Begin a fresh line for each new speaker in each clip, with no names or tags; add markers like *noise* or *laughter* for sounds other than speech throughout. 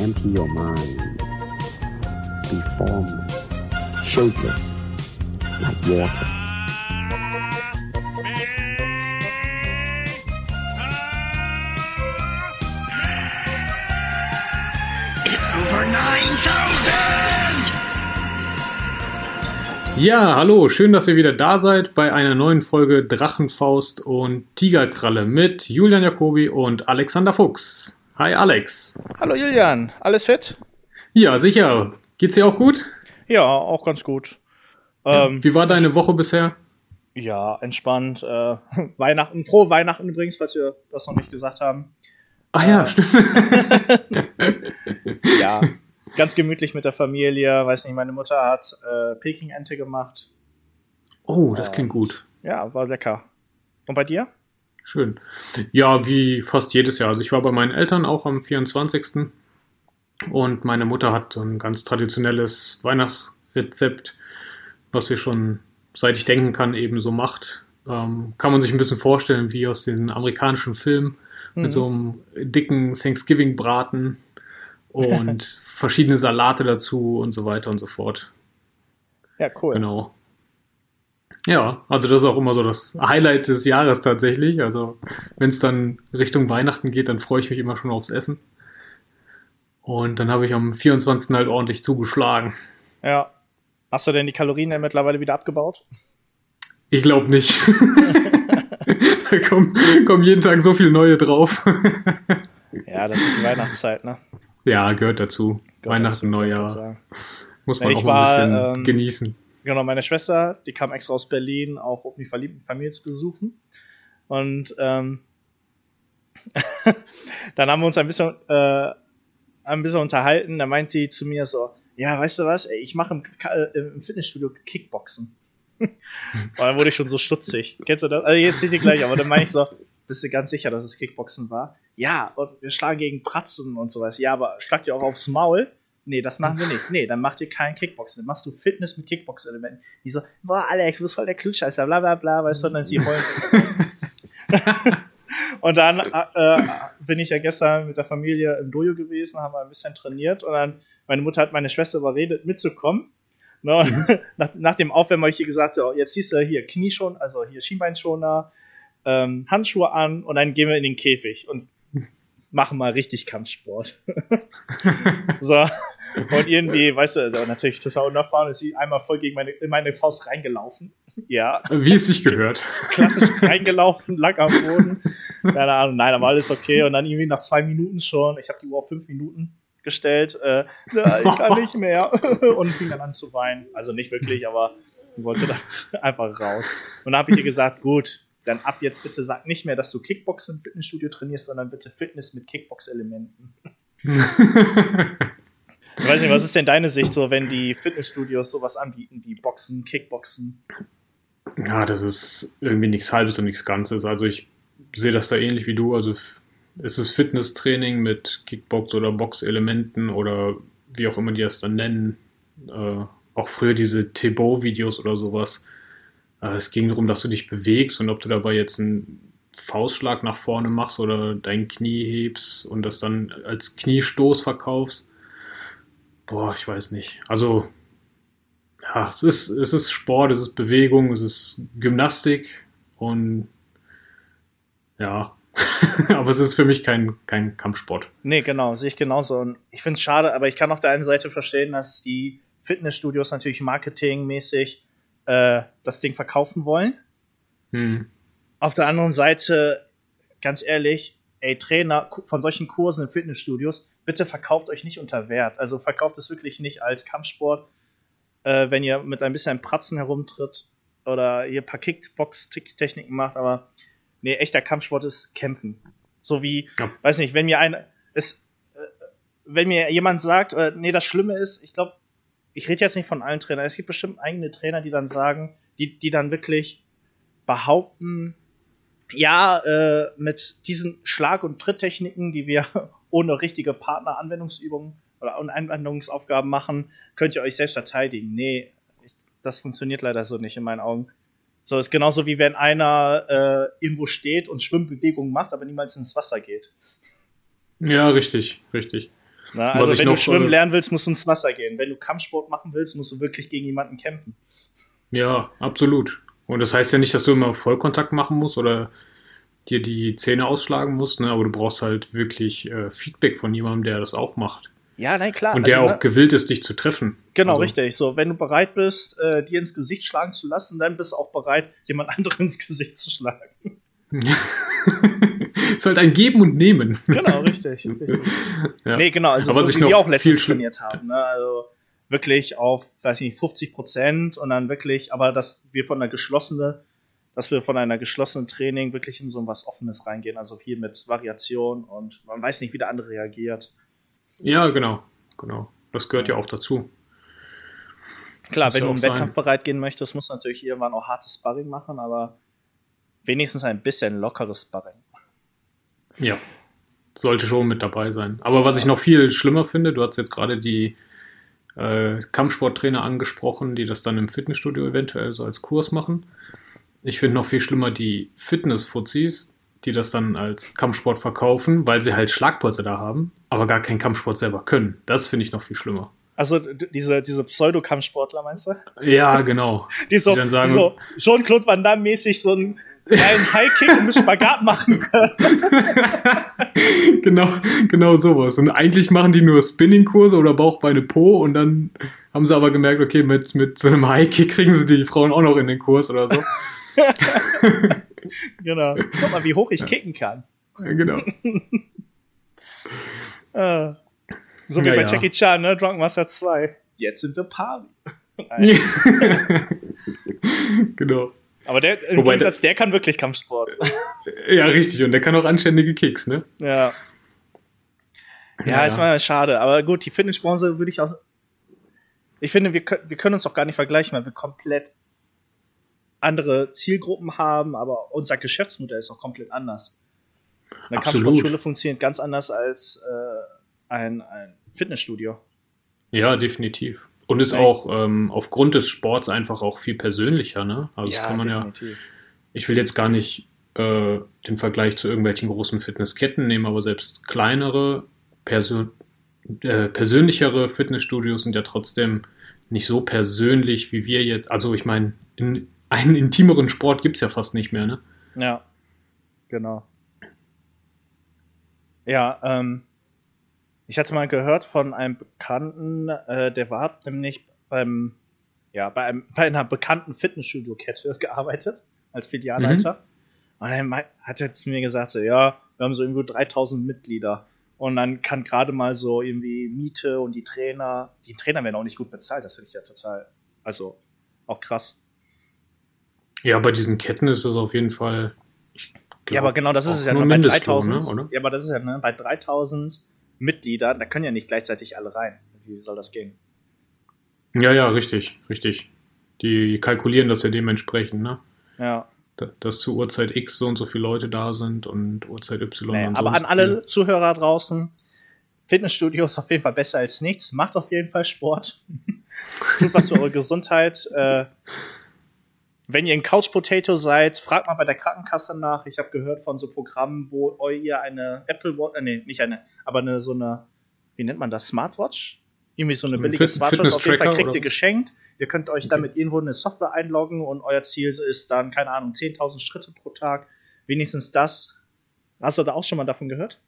empty your mind. Be formless, shapeless, like water.
It's over 9000!
Ja, hallo, schön, dass ihr wieder da seid bei einer neuen Folge Drachenfaust und Tigerkralle mit Julian Jacobi und Alexander Fuchs. Hi Alex.
Hallo Julian, alles fit?
Ja, sicher. Geht's dir auch gut?
Ja, auch ganz gut.
Ähm, Wie war deine Woche bisher?
Ja, entspannt. Äh, *laughs* Weihnachten, frohe Weihnachten übrigens, falls wir das noch nicht gesagt haben.
Ach ja,
Äh,
stimmt. *laughs*
Ja, ganz gemütlich mit der Familie. Weiß nicht, meine Mutter hat äh, Peking-Ente gemacht.
Oh, das klingt gut.
Ja, war lecker. Und bei dir?
Schön. Ja, wie fast jedes Jahr. Also ich war bei meinen Eltern auch am 24. Und meine Mutter hat so ein ganz traditionelles Weihnachtsrezept, was sie schon seit ich denken kann eben so macht. Ähm, kann man sich ein bisschen vorstellen wie aus den amerikanischen Filmen mit so einem dicken Thanksgiving-Braten und *laughs* verschiedene Salate dazu und so weiter und so fort.
Ja, cool.
Genau. Ja, also das ist auch immer so das Highlight des Jahres tatsächlich. Also wenn es dann Richtung Weihnachten geht, dann freue ich mich immer schon aufs Essen. Und dann habe ich am 24. halt ordentlich zugeschlagen.
Ja. Hast du denn die Kalorien denn mittlerweile wieder abgebaut?
Ich glaube nicht. *laughs* da kommen, kommen jeden Tag so viel neue drauf.
Ja, das ist die Weihnachtszeit, ne?
ja, gehört dazu.
Gehört
Weihnachten,
dazu,
Neujahr. Muss man
Ich
auch mal ein
war,
bisschen
ähm,
genießen.
Genau, meine Schwester, die kam extra aus Berlin, auch um die verliebten Familie zu besuchen. Und ähm, *laughs* dann haben wir uns ein bisschen, äh, ein bisschen unterhalten. Da meint sie zu mir so, ja, weißt du was, ey, ich mache im, äh, im Fitnessstudio Kickboxen. *laughs* Und dann wurde ich schon so stutzig. Kennst du das? Also jetzt seht ihr gleich, aber dann meine ich so, bist du ganz sicher, dass es Kickboxen war? Ja, und wir schlagen gegen Pratzen und sowas. Ja, aber schlagt ihr auch aufs Maul? Nee, das machen wir nicht. Nee, dann macht ihr kein Kickboxen. Dann machst du Fitness mit Kickbox-Elementen. Die so, boah, Alex, du bist voll der Klugscheißer, bla bla bla, weißt du, und dann sie heulen. *laughs* und dann äh, bin ich ja gestern mit der Familie im Dojo gewesen, haben wir ein bisschen trainiert und dann, meine Mutter hat meine Schwester überredet, mitzukommen. Ne? Und *laughs* nach, nach dem Aufwärmen habe ich ihr gesagt, so, jetzt siehst du hier Knieschoner, also hier Schienbeinschoner, ähm, Handschuhe an und dann gehen wir in den Käfig und machen mal richtig Kampfsport. *laughs* so. Und irgendwie, weißt du, also natürlich total unerfahren, ist sie einmal voll gegen meine, in meine Faust reingelaufen. Ja,
Wie es sich gehört.
klassisch reingelaufen, lag am Boden. Keine Ahnung, nein, aber alles okay. Und dann irgendwie nach zwei Minuten schon, ich habe die Uhr auf fünf Minuten gestellt, äh, ja, ich kann nicht mehr. *laughs* Und fing dann an zu weinen. Also nicht wirklich, aber ich wollte da *laughs* einfach raus. Und dann habe ich ihr gesagt, gut, dann ab jetzt bitte sag nicht mehr, dass du Kickbox im Fitnessstudio trainierst, sondern bitte Fitness mit Kickbox-Elementen. *laughs* Ich weiß nicht, was ist denn deine Sicht so, wenn die Fitnessstudios sowas anbieten wie Boxen, Kickboxen?
Ja, das ist irgendwie nichts Halbes und nichts Ganzes. Also ich sehe das da ähnlich wie du. Also es ist Fitnesstraining mit Kickbox oder Boxelementen oder wie auch immer die das dann nennen. Äh, auch früher diese Thibaut-Videos oder sowas. Äh, es ging darum, dass du dich bewegst und ob du dabei jetzt einen Faustschlag nach vorne machst oder dein Knie hebst und das dann als Kniestoß verkaufst. Boah, ich weiß nicht. Also ja, es ist, es ist Sport, es ist Bewegung, es ist Gymnastik und ja, *laughs* aber es ist für mich kein, kein Kampfsport.
Nee, genau, sehe ich genauso. Und ich finde es schade, aber ich kann auf der einen Seite verstehen, dass die Fitnessstudios natürlich marketingmäßig äh, das Ding verkaufen wollen.
Hm.
Auf der anderen Seite, ganz ehrlich, ey, Trainer von solchen Kursen in Fitnessstudios, bitte verkauft euch nicht unter Wert. Also verkauft es wirklich nicht als Kampfsport, äh, wenn ihr mit ein bisschen Pratzen herumtritt oder ihr ein paar Kickbox-Techniken macht, aber nee, echter Kampfsport ist Kämpfen. So wie,
Ja.
weiß nicht, wenn mir ein, es, äh, wenn mir jemand sagt, äh, nee, das Schlimme ist, ich glaube, ich rede jetzt nicht von allen Trainern, es gibt bestimmt eigene Trainer, die dann sagen, die, die dann wirklich behaupten, ja, äh, mit diesen Schlag- und Tritttechniken, die wir *laughs* ohne richtige Partneranwendungsübungen oder Anwendungsaufgaben machen, könnt ihr euch selbst verteidigen. Nee, ich, das funktioniert leider so nicht in meinen Augen. So ist genauso wie wenn einer äh, irgendwo steht und Schwimmbewegungen macht, aber niemals ins Wasser geht.
Ja, richtig, richtig.
Na, also wenn du schwimmen
äh,
lernen willst, musst du ins Wasser gehen. Wenn du Kampfsport machen willst, musst du wirklich gegen jemanden kämpfen.
Ja, absolut. Und das heißt ja nicht, dass du immer Vollkontakt machen musst oder dir die Zähne ausschlagen musst, ne? aber du brauchst halt wirklich äh, Feedback von jemandem, der das auch macht.
Ja, nein, klar.
Und der
also,
auch
ne,
gewillt ist, dich zu treffen.
Genau,
Also,
richtig. So, wenn du bereit bist, äh, dir ins Gesicht schlagen zu lassen, dann bist du auch bereit, jemand *laughs* anderen ins Gesicht zu schlagen.
Ist halt ein Geben und Nehmen.
Genau, richtig. richtig. *laughs*
Ja.
Nee, genau, also
Aber
so
was ich
wie wir auch letztens trainiert haben. Ne? Also wirklich auf, weiß ich nicht, 50 Prozent und dann wirklich, aber dass wir von einer geschlossenen, dass wir von einer geschlossenen Training wirklich in so was Offenes reingehen. Also hier mit Variation und man weiß nicht, wie der andere reagiert.
Ja, genau. Genau. Das gehört ja auch dazu.
Klar,
Muss
wenn
ja
du im. Wettkampf bereit gehen möchtest, musst du natürlich irgendwann auch hartes Sparring machen, aber wenigstens ein bisschen lockeres Sparring.
Ja. Sollte schon mit dabei sein. Aber was ich noch viel schlimmer finde, du hast jetzt gerade die äh, Kampfsporttrainer angesprochen, die das dann im Fitnessstudio eventuell so als Kurs machen. Ich finde noch viel schlimmer die Fitness-Fuzis, die das dann als Kampfsport verkaufen, weil sie halt Schlagpolster da haben, aber gar keinen Kampfsport selber können. Das finde ich noch viel schlimmer.
Also diese, diese Pseudo-Kampfsportler, meinst du?
Ja, genau. *laughs*
Die so,
Die dann sagen-
die so Jean-Claude Van Damme mäßig so einen High-Kick und einen Spagat machen können. *laughs*
genau, genau sowas. Und eigentlich machen die nur Spinning-Kurse oder Bauch, Beine, Po und dann haben sie aber gemerkt, okay, mit, mit so einem High-Kick kriegen sie die Frauen auch noch in den Kurs oder so. *laughs*
genau. Guck mal, wie hoch ich kicken kann.
Ja, genau. *laughs*
Äh, so wie
Ja,
bei
ja.
Jackie Chan, ne? Drunk Master 2. Jetzt sind wir Pari.
genau.
Aber der, im
Wobei
Gegensatz, der kann wirklich Kampfsport.
Ja, richtig. Und der kann auch anständige Kicks, ne?
ja. Ja, ist mal schade. Aber gut, die Fitnessbranche würde ich auch. Ich finde, wir, können- wir können uns auch gar nicht vergleichen, weil wir komplett andere Zielgruppen haben, aber unser Geschäftsmodell ist auch komplett anders. Eine
Absolut.
Kampfsportschule funktioniert ganz anders als äh, ein, ein Fitnessstudio.
Ja, definitiv. Und ist auch ähm, aufgrund des Sports einfach auch viel persönlicher, ne? Also das kann man ja.
definitiv.
Ich will jetzt gar nicht äh, den Vergleich zu irgendwelchen großen Fitnessketten nehmen, aber selbst kleinere, persö äh, persönlichere Fitnessstudios sind ja trotzdem nicht so persönlich wie wir jetzt. Also ich meine, in, einen intimeren Sport gibt es ja fast nicht mehr, ne?
Ja, genau. Ja, ähm, ich hatte mal gehört von einem Bekannten, äh, der war nämlich beim, ja, bei, einem, bei einer bekannten Fitnessstudio-Kette *laughs* gearbeitet, als Filialleiter. Und er hat er zu mir gesagt, so, ja, wir haben so irgendwo 3000 Mitglieder. Und dann kann gerade mal so irgendwie Miete und die Trainer, die Trainer werden auch nicht gut bezahlt, das finde ich ja total, also auch krass.
Ja, bei diesen Ketten ist es auf jeden Fall. glaub,
Ja, aber genau das ist es ja
nur
nur bei
Mindestlohn,
3000.
ne, oder?
Ja, aber das ist ja ne, bei 3000 Mitgliedern, da können ja nicht gleichzeitig alle rein. Wie soll das gehen?
Ja, ja, richtig, richtig. Die kalkulieren das ja dementsprechend, ne?
Ja.
Da- Dass zu Uhrzeit X so und so viele Leute da sind und Uhrzeit Y. So
aber an alle
viele.
Zuhörer draußen, Fitnessstudio ist auf jeden Fall besser als nichts. Macht auf jeden Fall Sport. *laughs* Tut was für eure Gesundheit. Äh, wenn ihr ein Couch Potato seid, fragt mal bei der Krankenkasse nach. Ich habe gehört von so Programmen, wo ihr eine Apple Watch, äh, nee, nicht eine, aber eine so eine, wie nennt man das, Smartwatch? Irgendwie so eine
Ein
billige
Fit-
Smartwatch. Auf jeden Fall kriegt
oder
ihr geschenkt. Ihr könnt euch
Okay.
damit irgendwo in eine Software einloggen und euer Ziel ist dann, keine Ahnung, 10.000 Schritte pro Tag. Wenigstens das. Hast du da auch schon mal davon gehört?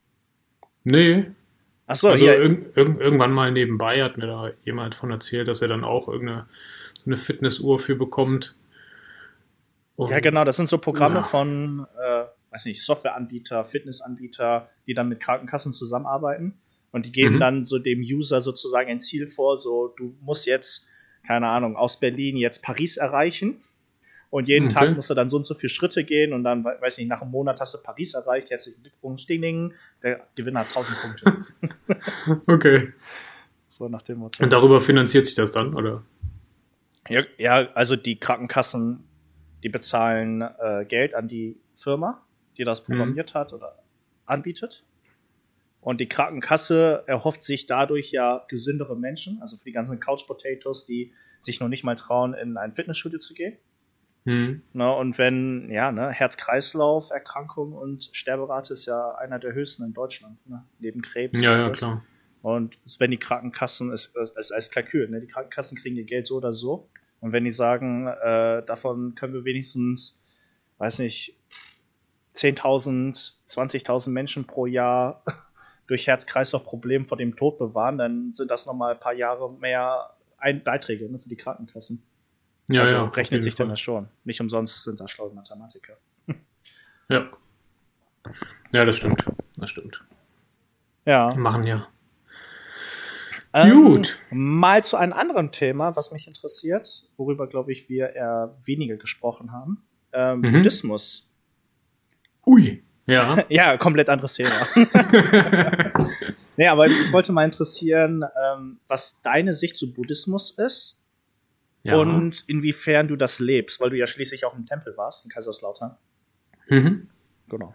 Nee,
Achso,
also
hier.
irg irg irgendwann mal nebenbei hat mir da jemand von erzählt, dass er dann auch irgendeine so eine Fitnessuhr für bekommt. Und
Ja, genau, das sind so Programme
Ja.
von, äh, weiß nicht, Softwareanbieter, Fitnessanbieter, die dann mit Krankenkassen zusammenarbeiten. Und die geben
Mhm.
dann so dem User sozusagen ein Ziel vor, so, du musst jetzt, keine Ahnung, aus Berlin jetzt Paris erreichen. Und jeden
Okay.
Tag musst du dann so und so viele Schritte gehen und dann, we- weiß nicht, nach einem Monat hast du Paris erreicht. Herzlichen Glückwunsch, Ding, Ding. Der Gewinner hat 1000 Punkte. *laughs*
Okay.
so nach dem Motto.
Und darüber finanziert sich das dann, oder?
Ja, ja, also die Krankenkassen, die bezahlen äh, Geld an die Firma, die das programmiert hat oder anbietet. Und die Krankenkasse erhofft sich dadurch ja gesündere Menschen, also für die ganzen Couch Potatoes, die sich noch nicht mal trauen, in ein Fitnessstudio zu gehen.
Hm.
Ne, und wenn, ja, ne, Herz-Kreislauf-Erkrankung und Sterberate ist ja einer der höchsten in Deutschland, ne, neben Krebs.
Ja,
und
ja, klar.
Und wenn die Krankenkassen, es ist als Kalkül, ne? die Krankenkassen kriegen ihr Geld so oder so. Und wenn die sagen, äh, davon können wir wenigstens, weiß nicht, 10.000, 20.000 Menschen pro Jahr *laughs* durch Herz-Kreislauf-Probleme vor dem Tod bewahren, dann sind das nochmal ein paar Jahre mehr ein Beiträge ne, für die Krankenkassen.
Ja,
also
ja.
rechnet sich
Fall.
dann das schon. Nicht umsonst sind da schlaue Mathematiker.
Ja. Ja, das stimmt. Das stimmt.
Ja.
Machen ja.
Ähm,
Gut.
Mal zu einem anderen Thema, was mich interessiert, worüber, glaube ich, wir eher weniger gesprochen haben. Ähm,
Mhm.
Buddhismus.
Ui. Ja. *laughs*
Ja, komplett anderes Thema. *laughs* nee, aber ich wollte mal interessieren, ähm, was deine Sicht zu Buddhismus ist
ja.
und inwiefern du das lebst, weil du ja schließlich auch im Tempel warst, in Kaiserslautern.
Mhm.
Genau.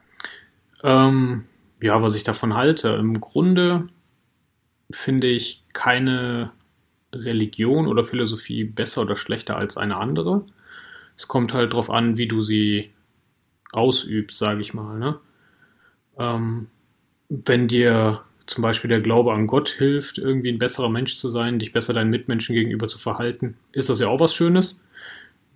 Ähm, ja, was ich davon halte. Im Grunde finde ich keine Religion oder Philosophie besser oder schlechter als eine andere. Es kommt halt darauf an, wie du sie ausübst, sage ich mal. Ne? Ähm, wenn dir zum Beispiel der Glaube an Gott hilft, irgendwie ein besserer Mensch zu sein, dich besser deinen Mitmenschen gegenüber zu verhalten, ist das ja auch was Schönes.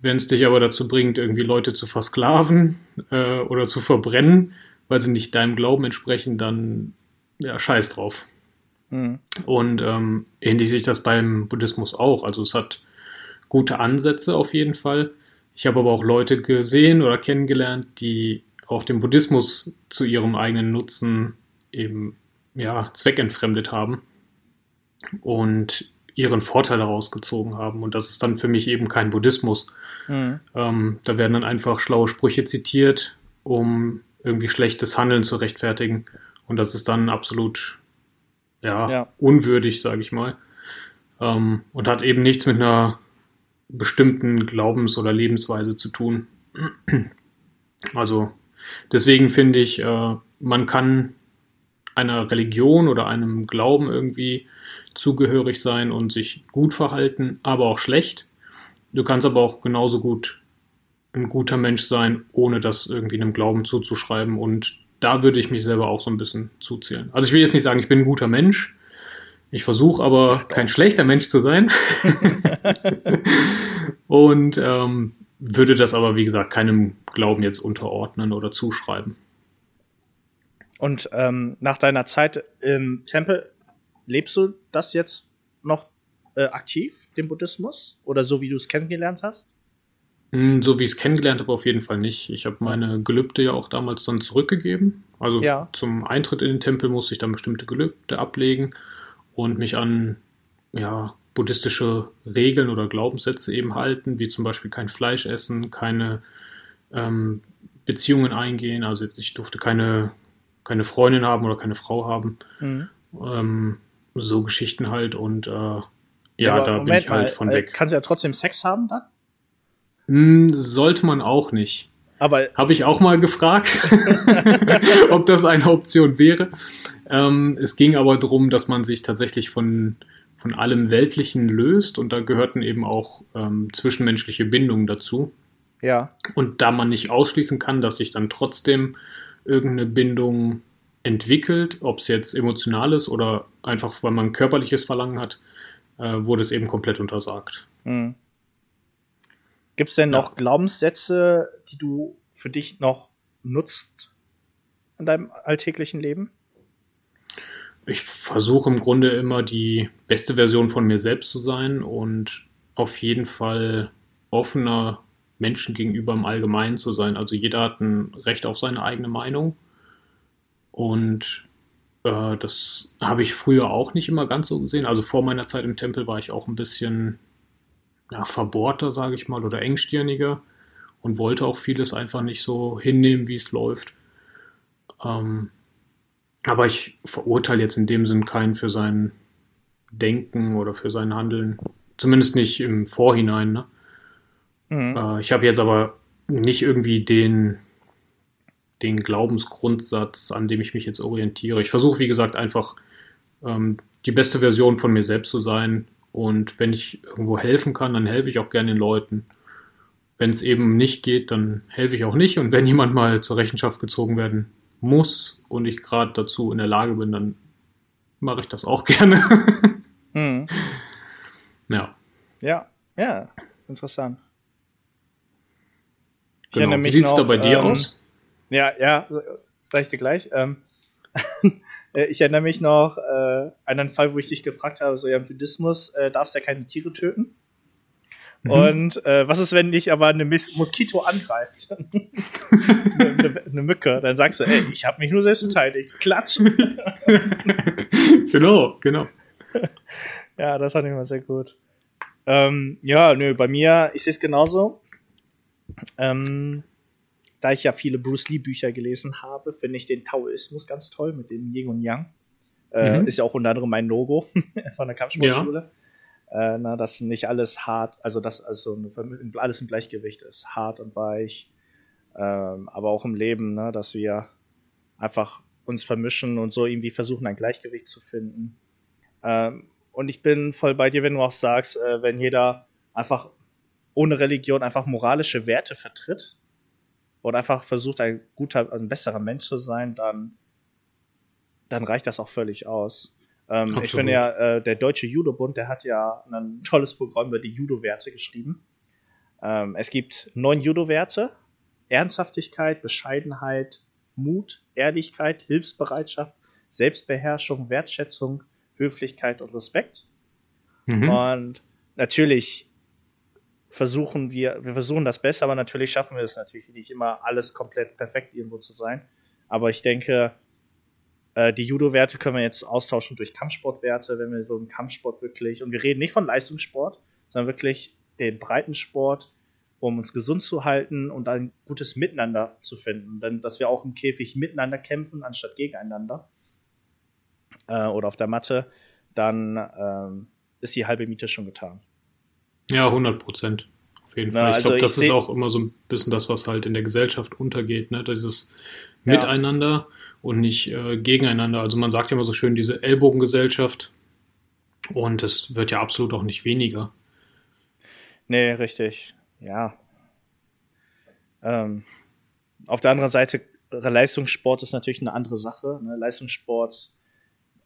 Wenn es dich aber dazu bringt, irgendwie Leute zu versklaven äh, oder zu verbrennen, weil sie nicht deinem Glauben entsprechen, dann ja, scheiß drauf.
Mhm.
Und ähm, ähnlich ich das beim Buddhismus auch. Also es hat gute Ansätze auf jeden Fall. Ich habe aber auch Leute gesehen oder kennengelernt, die auch den Buddhismus zu ihrem eigenen Nutzen eben ja zweckentfremdet haben und ihren Vorteil daraus gezogen haben. Und das ist dann für mich eben kein Buddhismus.
Mhm.
Ähm, da werden dann einfach schlaue Sprüche zitiert, um irgendwie schlechtes Handeln zu rechtfertigen. Und das ist dann absolut ja,
Ja.
unwürdig, sage ich mal. Ähm, und hat eben nichts mit einer bestimmten Glaubens- oder Lebensweise zu tun. *clears throat* Also deswegen finde ich, äh, man kann einer Religion oder einem Glauben irgendwie zugehörig sein und sich gut verhalten, aber auch schlecht. Du kannst aber auch genauso gut ein guter Mensch sein, ohne das irgendwie einem Glauben zuzuschreiben. Und da würde ich mich selber auch so ein bisschen zuzählen. Also ich will jetzt nicht sagen, ich bin ein guter Mensch. Ich versuche aber kein schlechter Mensch zu sein. *laughs* Und ähm, würde das aber, wie gesagt, keinem Glauben jetzt unterordnen oder zuschreiben.
Und ähm, nach deiner Zeit im Tempel, lebst du das jetzt noch äh, aktiv, den Buddhismus? Oder so, wie du es kennengelernt hast?
Hm, So wie ich es kennengelernt habe, auf jeden Fall nicht. Ich habe meine Gelübde ja auch damals dann zurückgegeben. Also
Ja.
zum Eintritt in den Tempel musste ich dann bestimmte Gelübde ablegen und mich an ja, buddhistische Regeln oder Glaubenssätze eben halten, wie zum Beispiel kein Fleisch essen, keine ähm, Beziehungen eingehen. Also ich durfte keine, keine Freundin haben oder keine Frau haben.
Mhm.
Ähm, so Geschichten halt und äh, ja,
aber
da bin ich halt von
äh,
weg.
Kannst du ja trotzdem Sex haben dann?
Hm, sollte man auch nicht.
Aber
Habe ich auch mal gefragt, *laughs* *laughs* ob das eine Option wäre. Ähm, es ging aber darum, dass man sich tatsächlich von, von allem Weltlichen löst und da gehörten eben auch ähm, zwischenmenschliche Bindungen dazu.
ja,
Und da man nicht ausschließen kann, dass sich dann trotzdem irgendeine Bindung entwickelt, ob es jetzt emotional ist oder einfach, weil man körperliches Verlangen hat, äh, wurde es eben komplett untersagt.
Mhm. Gibt es denn
Ja.
noch Glaubenssätze, die du für dich noch nutzt in deinem alltäglichen Leben?
Ich versuche im Grunde immer die beste Version von mir selbst zu sein und auf jeden Fall offener Menschen gegenüber im Allgemeinen zu sein. Also jeder hat ein Recht auf seine eigene Meinung. Und äh, das habe ich früher auch nicht immer ganz so gesehen. Also vor meiner Zeit im Tempel war ich auch ein bisschen ja, verbohrter, sage ich mal, oder engstirniger und wollte auch vieles einfach nicht so hinnehmen, wie es läuft. Ähm, aber ich verurteile jetzt in dem Sinn keinen für sein Denken oder für sein Handeln. Zumindest nicht im Vorhinein. Ne?
Mhm.
Äh, ich habe jetzt aber nicht irgendwie den, den Glaubensgrundsatz, an dem ich mich jetzt orientiere. Ich versuche, wie gesagt, einfach ähm, die beste Version von mir selbst zu sein. Und wenn ich irgendwo helfen kann, dann helfe ich auch gerne den Leuten. Wenn es eben nicht geht, dann helfe ich auch nicht. Und wenn jemand mal zur Rechenschaft gezogen werden muss und ich gerade dazu in der Lage bin, dann mache ich das auch *laughs* gerne.
Mhm.
ja.
Ja, ja, interessant.
Genau. Wie
mich
sieht's da bei dir
ähm,
aus?
Ja, ja, sag ich dir gleich. Ähm, äh, *laughs* ich erinnere mich noch äh, an einen Fall, wo ich dich gefragt habe, so ja, im Buddhismus äh, darfst du ja keine Tiere töten.
Mhm.
Und äh, was ist, wenn dich aber eine Mis Moskito angreift? *laughs* eine, eine, eine Mücke. Dann sagst du, ey, ich habe mich nur selbst verteidigt. Klatsch. *laughs*
genau, genau. *laughs*
Ja, das fand ich mal sehr gut. Ähm, ja, nö, bei mir, ich sehe es genauso. Ähm, da ich ja viele Bruce Lee Bücher gelesen habe, finde ich den Taoismus ganz toll mit dem Yin und Yang. Äh,
Mhm.
Ist ja auch unter anderem mein Logo *laughs* von der Kampfsportschule. Äh, na, dass nicht alles hart, also dass also alles im Gleichgewicht ist, hart und weich. Ähm, aber auch im Leben, ne, dass wir einfach uns vermischen und so irgendwie versuchen, ein Gleichgewicht zu finden. Ähm, und ich bin voll bei dir, wenn du auch sagst, äh, wenn jeder einfach ohne Religion einfach moralische Werte vertritt und einfach versucht, ein guter, ein besserer Mensch zu sein, dann, dann reicht das auch völlig aus. Ähm, ich finde ja, äh, der Deutsche Judo-Bund, der hat ja ein tolles Programm über die Judo-Werte geschrieben. Ähm, es gibt neun Judo-Werte: Ernsthaftigkeit, Bescheidenheit, Mut, Ehrlichkeit, Hilfsbereitschaft, Selbstbeherrschung, Wertschätzung, Höflichkeit und Respekt.
Mhm.
Und natürlich versuchen wir, wir versuchen das Beste, aber natürlich schaffen wir es natürlich nicht immer alles komplett perfekt irgendwo zu sein. Aber ich denke, äh, die Judo-Werte können wir jetzt austauschen durch Kampfsportwerte, wenn wir so einen Kampfsport wirklich, und wir reden nicht von Leistungssport, sondern wirklich den Breitensport, um uns gesund zu halten und ein gutes Miteinander zu finden. Denn dass wir auch im Käfig miteinander kämpfen, anstatt gegeneinander äh, oder auf der Matte, dann ähm, ist die halbe Miete schon getan.
Ja, 100 Prozent. Auf jeden
Na,
Fall. Ich
also
glaube, das ist auch immer so ein bisschen das, was halt in der Gesellschaft untergeht, ne? Dieses
Ja.
Miteinander und nicht äh, gegeneinander. Also man sagt ja immer so schön, diese Ellbogengesellschaft. Und das wird ja absolut auch nicht weniger.
Nee, richtig. Ja. Ähm, auf der anderen Seite, Leistungssport ist natürlich eine andere Sache. Ne? Leistungssport,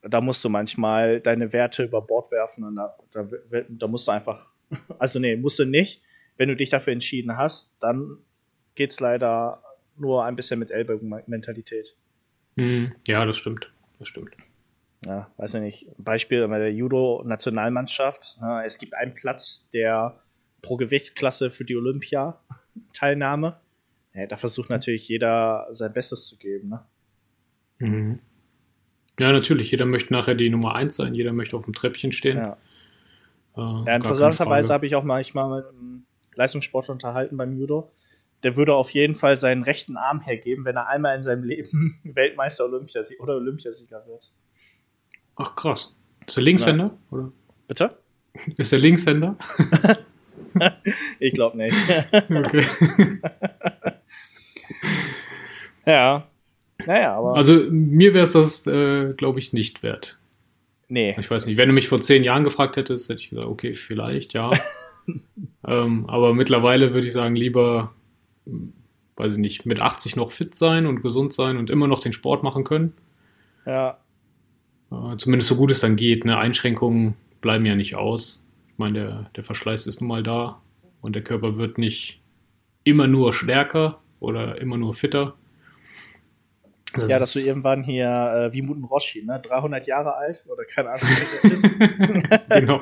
da musst du manchmal deine Werte über Bord werfen und da, da, da musst du einfach, also nee, musst du nicht. Wenn du dich dafür entschieden hast, dann geht's leider nur ein bisschen mit Ellbogenmentalität.
Mhm. Ja, das stimmt. Das stimmt.
ja, weiß ich nicht, Beispiel bei der Judo-Nationalmannschaft. Es gibt einen Platz, der pro Gewichtsklasse für die Olympia-Teilnahme. Ja, da versucht natürlich jeder sein Bestes zu geben. Ne?
Mhm. Ja, natürlich. Jeder möchte nachher die Nummer eins sein. Jeder möchte auf dem Treppchen stehen.
Ja.
Äh,
Ja, interessanterweise habe ich auch manchmal mit einem Leistungssportler unterhalten beim Judo. Der würde auf jeden Fall seinen rechten Arm hergeben, wenn er einmal in seinem Leben *laughs* Weltmeister Olympia oder Olympiasieger wird.
Ach, krass. Ist der Linkshänder? Oder?
Bitte? *laughs*
Ist der Linkshänder? *laughs*
Ich glaube nicht.
Okay.
ja. Naja, aber.
Also mir wäre es das, äh, glaube ich, nicht wert.
Nee.
Ich weiß nicht, wenn du mich vor zehn Jahren gefragt hättest, hätte ich gesagt, okay, vielleicht, ja. *laughs* ähm, aber mittlerweile würde ich sagen, lieber, weiß ich nicht, mit 80 noch fit sein und gesund sein und immer noch den Sport machen können.
Ja.
Äh, zumindest so gut es dann geht. Ne? Einschränkungen bleiben ja nicht aus. Ich meine, der, der Verschleiß ist nun mal da und der Körper wird nicht immer nur stärker oder immer nur fitter. Das
ja, dass du irgendwann hier, äh, wie Muten Roshi, ne, 300 Jahre alt oder keine Ahnung, wie er *laughs* ist.
genau.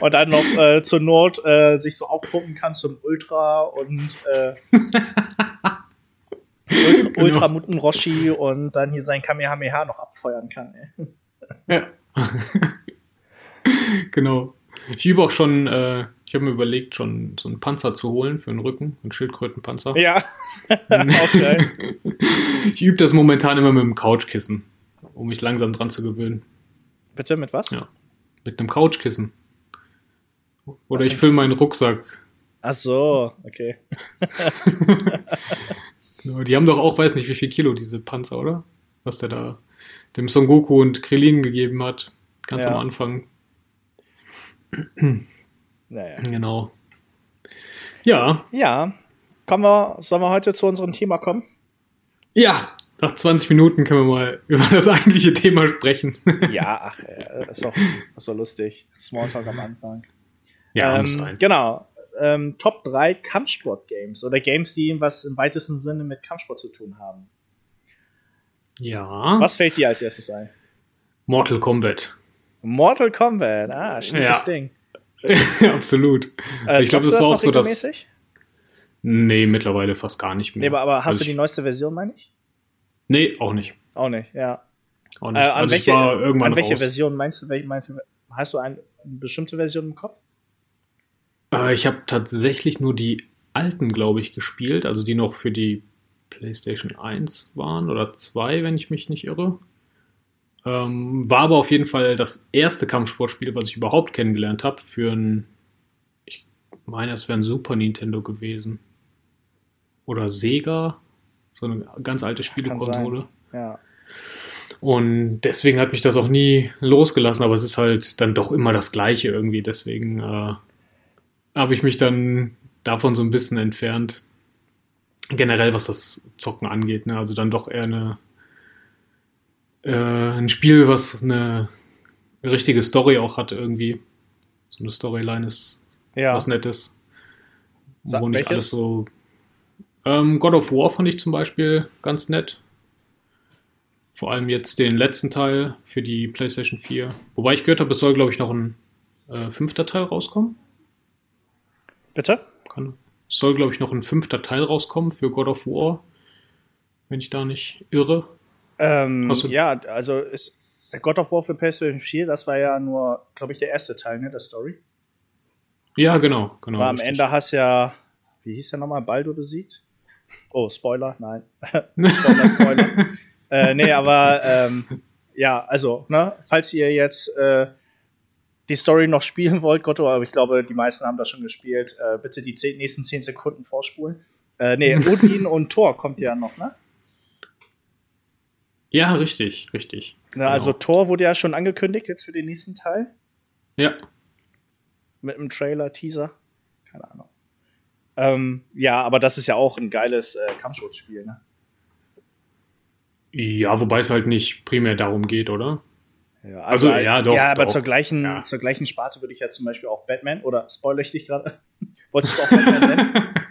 und dann noch äh, zur Not äh, sich so aufpumpen kann zum Ultra und äh, Ultra, *laughs*
Genau.
Ultra Muten Roshi und dann hier sein Kamehameha noch abfeuern kann. Ey.
Ja. *laughs* genau. Ich übe auch schon, äh, ich habe mir überlegt, schon so einen Panzer zu holen für den Rücken, einen Schildkrötenpanzer.
Ja, *laughs* geil. *laughs*
Ich übe das momentan immer mit dem Couchkissen, um mich langsam dran zu gewöhnen.
Bitte, mit was?
Ja. Mit einem Couchkissen. Oder
Was
ich fülle meinen Rucksack.
Ach so, okay. *laughs*
Die haben doch auch, weiß nicht, wie viel Kilo diese Panzer, oder? Was der da dem Son Goku und Krillin gegeben hat. Ganz
Ja.
am Anfang.
Naja.
Genau. Ja,
Ja, kommen wir, sollen wir heute zu unserem Thema kommen?
Ja, nach 20 Minuten können wir mal über das eigentliche Thema sprechen. *laughs*
Ja, ach, äh, ist doch, ist doch lustig. Smalltalk am Anfang.
Ja,
ähm, genau. Ähm, Top 3 Kampfsport-Games oder Games, die was im weitesten Sinne mit Kampfsport zu tun haben.
Ja.
Was fällt dir als erstes ein?
Mortal Kombat.
Mortal Kombat, ah, schickes
Ja.
Ding. *laughs*
Absolut.
Äh,
ich glaube, das war auch so das. Nee, mittlerweile fast gar nicht mehr.
Nee, aber, aber hast
Also
du die neueste Version, meine ich?
Nee, auch nicht.
Auch nicht, ja.
Auch
Äh,
nicht.
an
also
welche,
ich war irgendwann
an welche
raus.
Version meinst du, welche, meinst du? Hast du ein, eine bestimmte Version im Kopf?
Äh, ich habe tatsächlich nur die alten, glaube ich, gespielt, also die noch für die PlayStation 1 waren oder 2, wenn ich mich nicht irre. Ähm, war aber auf jeden Fall das erste Kampfsportspiel, was ich überhaupt kennengelernt habe, für ein, ich meine, es wäre ein Super Nintendo gewesen. Oder Sega, so eine ganz alte Spielekonsole.
Ja.
Und deswegen hat mich das auch nie losgelassen, aber es ist halt dann doch immer das Gleiche irgendwie. Deswegen äh, habe ich mich dann davon so ein bisschen entfernt. Generell, was das Zocken angeht. Ne? Also dann doch eher eine, äh, ein Spiel, was eine richtige Story auch hat irgendwie. So eine Storyline ist
Ja.
was Nettes.
Sag,
wo nicht
welches?
alles so. Ähm, God of War fand ich zum Beispiel ganz nett. Vor allem jetzt den letzten Teil für die PlayStation 4. Wobei ich gehört habe, es soll, glaube ich, noch ein äh, fünfter Teil rauskommen.
Bitte?
Kann, es soll, glaube ich, noch ein fünfter Teil rauskommen für God of War. Wenn ich da nicht irre.
Ähm,
du-
ja, also ist God of War für PlayStation 4, das war ja nur, glaube ich, der erste Teil, ne, der Story.
Ja, genau. genau
Aber am
richtig.
Ende hast ja, wie hieß der nochmal, Baldur besiegt? Oh, Spoiler, nein. *laughs* Spoiler, Spoiler. *laughs* äh, nee, aber ähm, ja, also, ne, falls ihr jetzt äh, die Story noch spielen wollt, Gott, aber ich glaube, die meisten haben das schon gespielt, äh, bitte die zehn, nächsten 10 Sekunden vorspulen. Äh, nee, *laughs* Odin und Thor kommt ja noch, ne?
Ja, richtig, richtig.
Also
Genau.
Thor wurde ja schon angekündigt jetzt für den nächsten Teil.
Ja,
mit einem Trailer, Teaser. Keine Ahnung. Ähm, ja, aber das ist ja auch ein geiles äh, Kampfsportspiel, ne?
ja, wobei es halt nicht primär darum geht, oder?
Ja,
Also, ja, doch,
Ja, aber
doch.
zur gleichen,
Ja.
zur gleichen Sparte würde ich ja zum Beispiel auch Batman oder spoiler ich dich gerade? *laughs* Wolltest du auch Batman nennen? *laughs*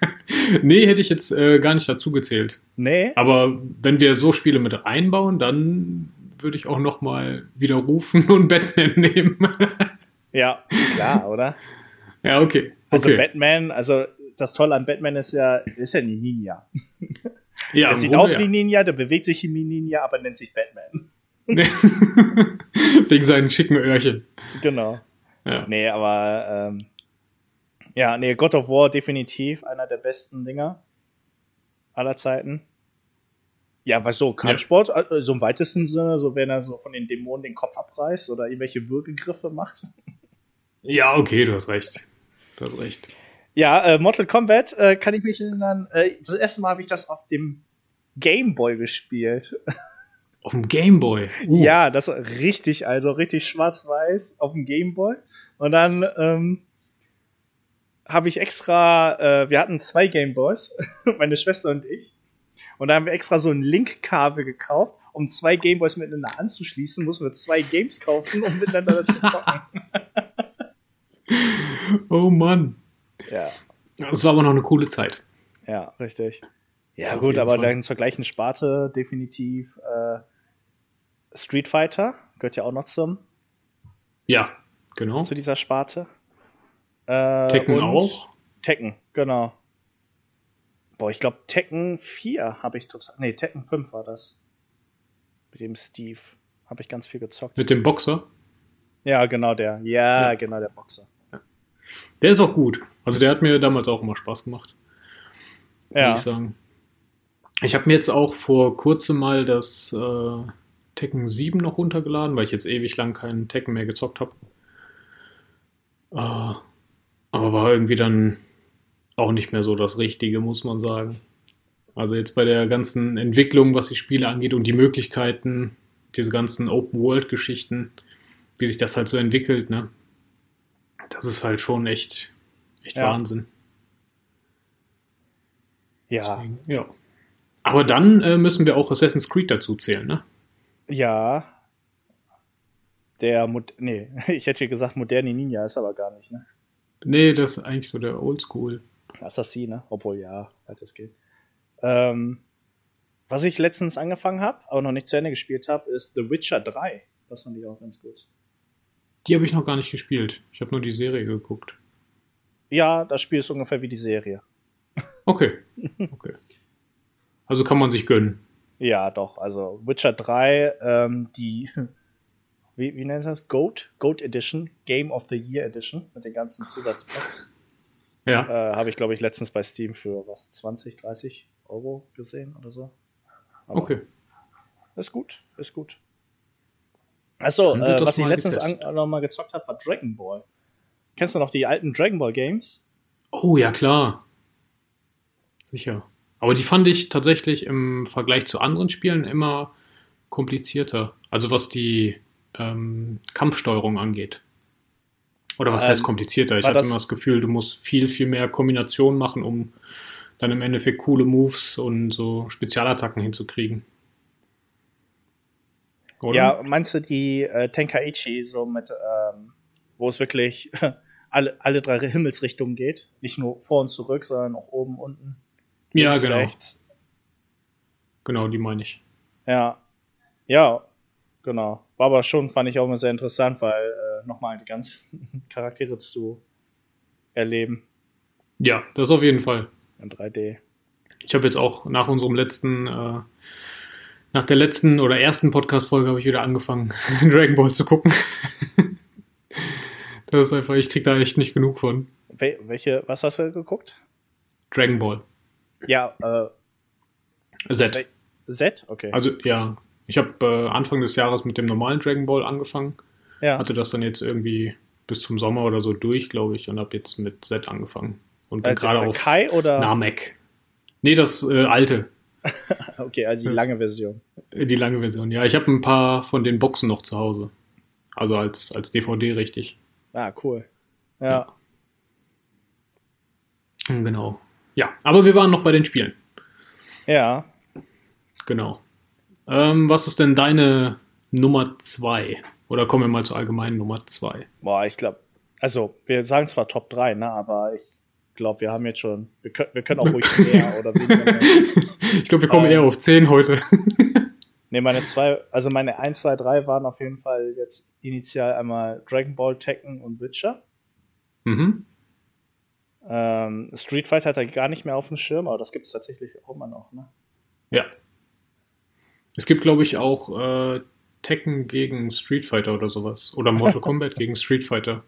nee, hätte ich jetzt äh, gar nicht dazu gezählt.
Nee.
Aber wenn wir so Spiele mit einbauen, dann würde ich auch noch mal widerrufen *laughs* und Batman nehmen.
Ja, klar, oder?
ja, okay.
Also
okay.
Batman, also das Tolle an Batman ist ja, ist ja ein Ninja. *laughs*
ja,
Der sieht
Grunde
aus wie ein Ninja, der bewegt sich wie ein Ninja, aber nennt sich Batman. *laughs*
Wegen seinen schicken Öhrchen.
Genau.
Ja.
Nee, aber ähm, ja, nee, God of War definitiv einer der besten Dinger aller Zeiten. Ja, was so, Kampfsport, äh, so im weitesten Sinne, so wenn er so von den Dämonen den Kopf abreißt oder irgendwelche Würgegriffe macht. *laughs*
ja, okay, du hast recht. Du hast recht.
Ja, äh, Mortal Kombat äh, kann ich mich erinnern. Äh, das erste Mal habe ich das auf dem Game Boy gespielt. *laughs*
Auf dem Gameboy. Uh,
Ja, das war richtig, also richtig schwarz-weiß auf dem Gameboy. Und dann ähm, habe ich extra, äh, wir hatten zwei Gameboys, *laughs* meine Schwester und ich. Und da haben wir extra so ein Link-Kabel gekauft, um zwei Gameboys miteinander anzuschließen. Mussten wir zwei Games kaufen, um miteinander zu zocken. *laughs*
Oh Mann.
ja,
Das war aber noch eine coole Zeit.
ja, richtig. Ja, gut, aber
Fall.
dann zur gleichen Sparte definitiv äh, Street Fighter gehört ja auch noch zum
Ja, genau.
zu dieser Sparte. Äh,
Tekken auch.
Tekken, genau. Boah, ich glaube Tekken 4 habe ich total. Nee, Tekken 5 war das. Mit dem Steve. Habe ich ganz viel gezockt.
Mit dem Boxer.
Ja, genau der. Ja,
Ja.
genau der Boxer.
Der ist auch gut. Also der hat mir damals auch immer Spaß gemacht.
Ja.
Ich sagen. Ich habe mir jetzt auch vor kurzem mal das äh, Tekken 7 noch runtergeladen, weil ich jetzt ewig lang keinen Tekken mehr gezockt habe. Äh, aber war irgendwie dann auch nicht mehr so das Richtige, muss man sagen. Also jetzt bei der ganzen Entwicklung, was die Spiele angeht und die Möglichkeiten, diese ganzen Open-World-Geschichten, wie sich das halt so entwickelt, ne? Das ist halt schon echt, echt
Ja.
Wahnsinn.
Ja.
Deswegen, ja. Aber dann äh, müssen wir auch Assassin's Creed dazu zählen, ne?
Ja. Der, Mod nee, *laughs* ich hätte gesagt, moderne Ninja ist aber gar nicht, ne?
Nee, das ist eigentlich so der Oldschool.
Assassin, ne? Obwohl, ja, halt das geht. Ähm, was ich letztens angefangen habe, aber noch nicht zu Ende gespielt habe, ist The Witcher 3. Das fand ich auch ganz gut.
Die habe ich noch gar nicht gespielt. Ich habe nur die Serie geguckt.
Ja, das Spiel ist ungefähr wie die Serie.
Okay. *laughs* okay. Also kann man sich gönnen.
Ja, doch. Also Witcher 3, ähm, die, wie, wie nennt das? Goat? Goat Edition, Game of the Year Edition mit den ganzen Zusatzpacks.
Ja.
Äh, Habe ich, glaube ich, letztens bei Steam für was, 20, 30 Euro gesehen oder so. Aber
Okay.
Ist gut, ist gut. Achso, äh, was ich letztens
getestet.
an, noch mal gezockt habe, war Dragon Ball. Kennst du noch die alten Dragon Ball Games?
Oh, ja, klar. Sicher. Aber die fand ich tatsächlich im Vergleich zu anderen Spielen immer komplizierter. Also was die ähm, Kampfsteuerung angeht. Oder was
Ähm,
heißt komplizierter? Ich hatte
das-
immer das Gefühl, du musst viel, viel mehr Kombinationen machen, um dann im Endeffekt coole Moves und so Spezialattacken hinzukriegen. Oder?
Ja, meinst du die äh, Tenkaichi, so mit, ähm, wo es wirklich *laughs* alle, alle drei Himmelsrichtungen geht? Nicht nur vor und zurück, sondern auch oben, unten.
ja genau.
rechts.
Genau, die meine ich.
Ja. Ja, genau. War aber schon, fand ich auch immer sehr interessant, weil äh, nochmal die ganzen *laughs* Charaktere zu erleben
Ja, das auf jeden Fall.
in 3D.
Ich habe jetzt auch nach unserem letzten, äh, nach der letzten oder ersten Podcast-Folge habe ich wieder angefangen, *laughs* Dragon Ball zu gucken. *laughs* das ist einfach, ich krieg da echt nicht genug von.
Wel welche, was hast du geguckt?
Dragon Ball.
Ja, äh,
Z.
Z? Okay.
Also ja, ich habe äh, Anfang des Jahres mit dem normalen Dragon Ball angefangen,
ja.
hatte das dann jetzt irgendwie bis zum Sommer oder so durch, glaube ich, und habe jetzt mit Z angefangen. Und bin
Äh,
gerade auf
Kai oder?
Namek. Nee, das äh, alte, *laughs*
Okay, also die
Das-
lange Version.
äh, die lange Version. Ja, ich habe ein paar von den Boxen noch zu Hause. Also als, als DVD richtig.
Ah, cool. Ja.
Hm, Genau. Ja, aber wir waren noch bei den Spielen.
Ja.
Genau. Ähm, was ist denn deine Nummer zwei? Oder kommen wir mal zur allgemeinen Nummer zwei?
Boah, ich glaube, also wir sagen zwar Top 3, ne, aber ich glaube, wir haben jetzt schon, wir können, wir können auch ruhig *laughs* mehr oder weniger.
Ich glaube, wir kommen
Ähm.
eher auf zehn heute.
Ne, meine zwei, also meine 1, 2, 3 waren auf jeden Fall jetzt initial einmal Dragon Ball, Tekken und Witcher.
mhm.
Ähm, Street Fighter hat er gar nicht mehr auf dem Schirm, aber das gibt es tatsächlich auch immer noch, ne?
Ja. Es gibt, glaube ich, auch äh, Tekken gegen Street Fighter oder sowas. Oder Mortal *laughs* Kombat gegen Street Fighter.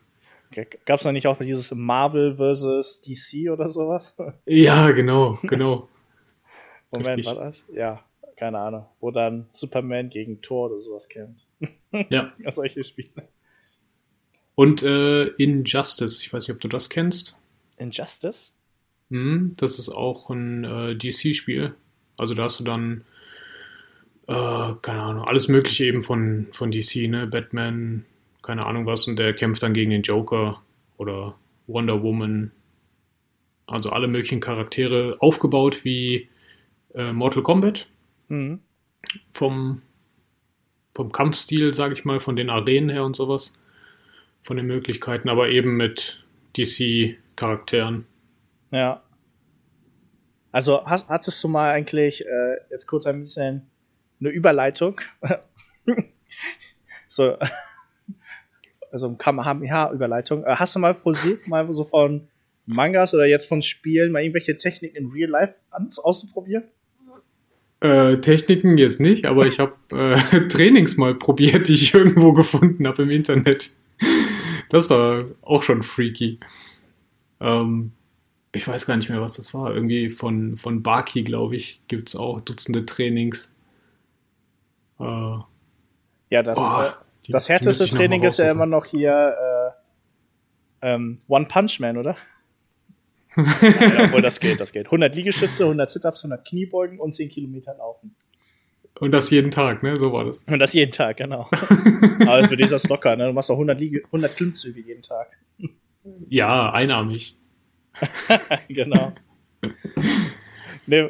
Gab es da nicht auch dieses Marvel versus DC oder sowas? *laughs*
Ja, genau, genau. *laughs*
Moment,
Richtig.
war das? Ja, keine Ahnung. Wo dann Superman gegen Thor oder sowas kämpft.
Ja.
Solche Spiele.
Und äh, Injustice, ich weiß nicht, ob du das kennst.
Injustice?
Mhm, das ist auch ein äh, DC-Spiel. Also da hast du dann, äh, keine Ahnung, alles Mögliche eben von, von DC, ne? Batman, keine Ahnung was, und der kämpft dann gegen den Joker oder Wonder Woman. Also alle möglichen Charaktere aufgebaut wie äh, Mortal Kombat
Mhm.
vom, vom Kampfstil, sage ich mal, von den Arenen her und sowas. Von den Möglichkeiten, aber eben mit DC-Charakteren.
Ja. Also hast, hattest du mal eigentlich äh, jetzt kurz ein bisschen eine Überleitung? *laughs* so, also ein Kamehameha-Überleitung. Äh, hast du mal versucht, mal so von Mangas oder jetzt von Spielen mal irgendwelche Techniken in Real Life auszuprobieren?
Äh, Techniken jetzt nicht, aber ich habe äh, *laughs* Trainings mal probiert, die ich irgendwo gefunden habe im Internet. Das war auch schon freaky. Ähm, ich weiß gar nicht mehr, was das war. Irgendwie von, von Baki, glaube ich, gibt es auch Dutzende Trainings. Äh,
Ja, das,
Oh,
äh,
die-
das
die
härteste Training ist ja immer noch hier äh, ähm, One Punch Man, oder? *laughs* ja, obwohl das geht, das geht. 100 Liegestütze, 100 Sit-Ups, 100 Kniebeugen und 10 Kilometer laufen.
Und das jeden Tag, ne? So war das.
Und das jeden Tag, genau. *laughs* Aber für dich ist das locker, ne? Du machst doch 100, Liege 100 Klimmzüge jeden Tag.
Ja, einarmig. *laughs*
genau. nee,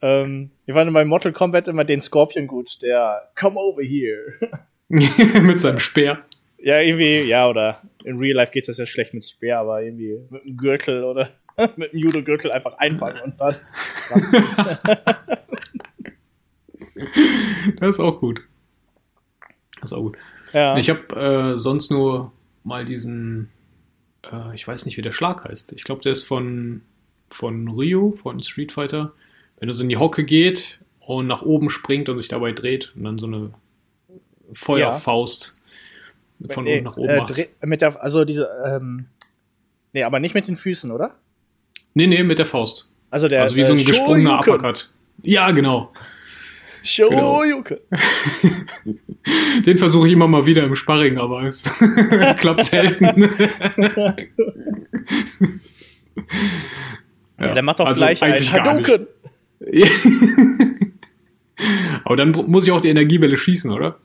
Ähm, ich fand bei Mortal Kombat immer den Scorpion gut, der Come over here. *laughs*
mit seinem Speer.
Ja, irgendwie, ja, oder in Real Life geht das ja schlecht mit Speer, aber irgendwie mit einem Gürtel oder *laughs* mit einem Judo-Gürtel einfach einfangen und dann. *laughs*
das ist auch gut. Das ist auch gut.
ja.
Ich habe äh, sonst nur mal diesen, äh, ich weiß nicht, wie der Schlag heißt. Ich glaube, der ist von, von Ryu, von Street Fighter. Wenn er so in die Hocke geht und nach oben springt und sich dabei dreht und dann so eine Feuerfaust von
Nee,
unten nach oben
äh,
macht.
mit der, also diese, ähm, nee, aber nicht mit den Füßen, oder?
Nee, nee, mit der Faust.
Also der
also wie so ein gesprungener. Uppercut. Ja, genau.
Shoryuken. *laughs*
Den versuche ich immer mal wieder im Sparring, aber es *laughs* klappt selten. *laughs*
Ja, der macht doch
also
gleich ein. Hadouken. *laughs*
aber dann muss ich auch die Energiewelle schießen, oder?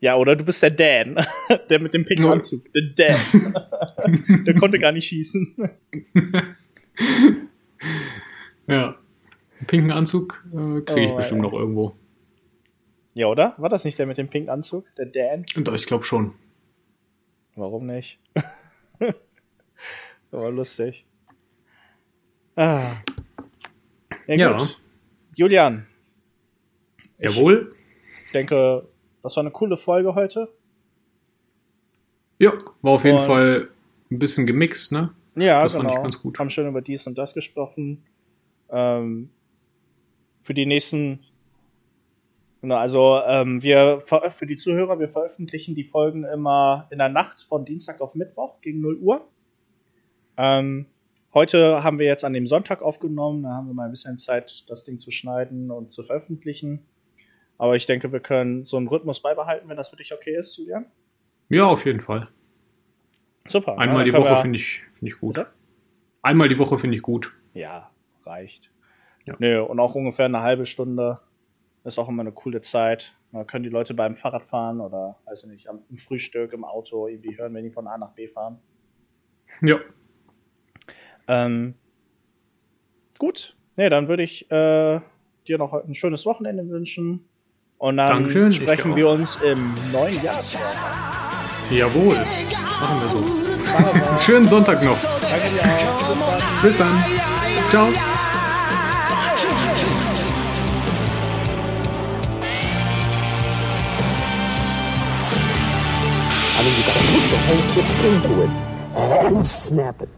Ja, oder du bist der Dan, *laughs* der mit dem pinken. Anzug. Der Dan. *laughs* der konnte gar nicht schießen.
Ja. Einen pinken Anzug äh, kriege ich
Oh,
bestimmt
ey.
noch irgendwo.
Ja, oder? War das nicht der mit dem pinken Anzug? Der Dan?
Doch, ich glaube schon.
Warum nicht? Aber lustig. Ah. Ja,
Ja.
gut. Julian,
Jawohl.
ich denke, das war eine coole Folge heute.
Ja, war auf jeden
Und-
Fall ein bisschen gemixt, ne?
Ja,
Das fand
genau.
ich ganz gut.
Haben schön über dies und das gesprochen. Ähm, für die nächsten, genau, also ähm, wir für die Zuhörer, wir veröffentlichen die Folgen immer in der Nacht von Dienstag auf Mittwoch gegen 0 Uhr. Ähm, heute haben wir jetzt an dem Sonntag aufgenommen, da haben wir mal ein bisschen Zeit, das Ding zu schneiden und zu veröffentlichen. Aber ich denke, wir können so einen Rhythmus beibehalten, wenn das für dich okay ist, Julian.
Ja, auf jeden Fall.
Super.
Einmal die Woche finde ich, finde ich gut.
Bitte?
Einmal die Woche finde ich gut.
Ja, reicht.
Ja.
Nö, und auch ungefähr eine halbe Stunde ist auch immer eine coole Zeit. Da können die Leute beim Fahrradfahren oder, weiß ich nicht, am Frühstück, im Auto irgendwie hören, wenn die von A nach B fahren.
Ja.
Ähm, gut. Nee, dann würde ich äh, dir noch ein schönes Wochenende wünschen. Und dann
Dankeschön,
sprechen wir uns im neuen Jahr.
Jawohl. Machen wir so. *laughs* Schönen Sonntag noch.
Danke dir auch. Bis dann.
Bis dann. Ciao.
I mean, you gotta put the whole shit into it and snap it.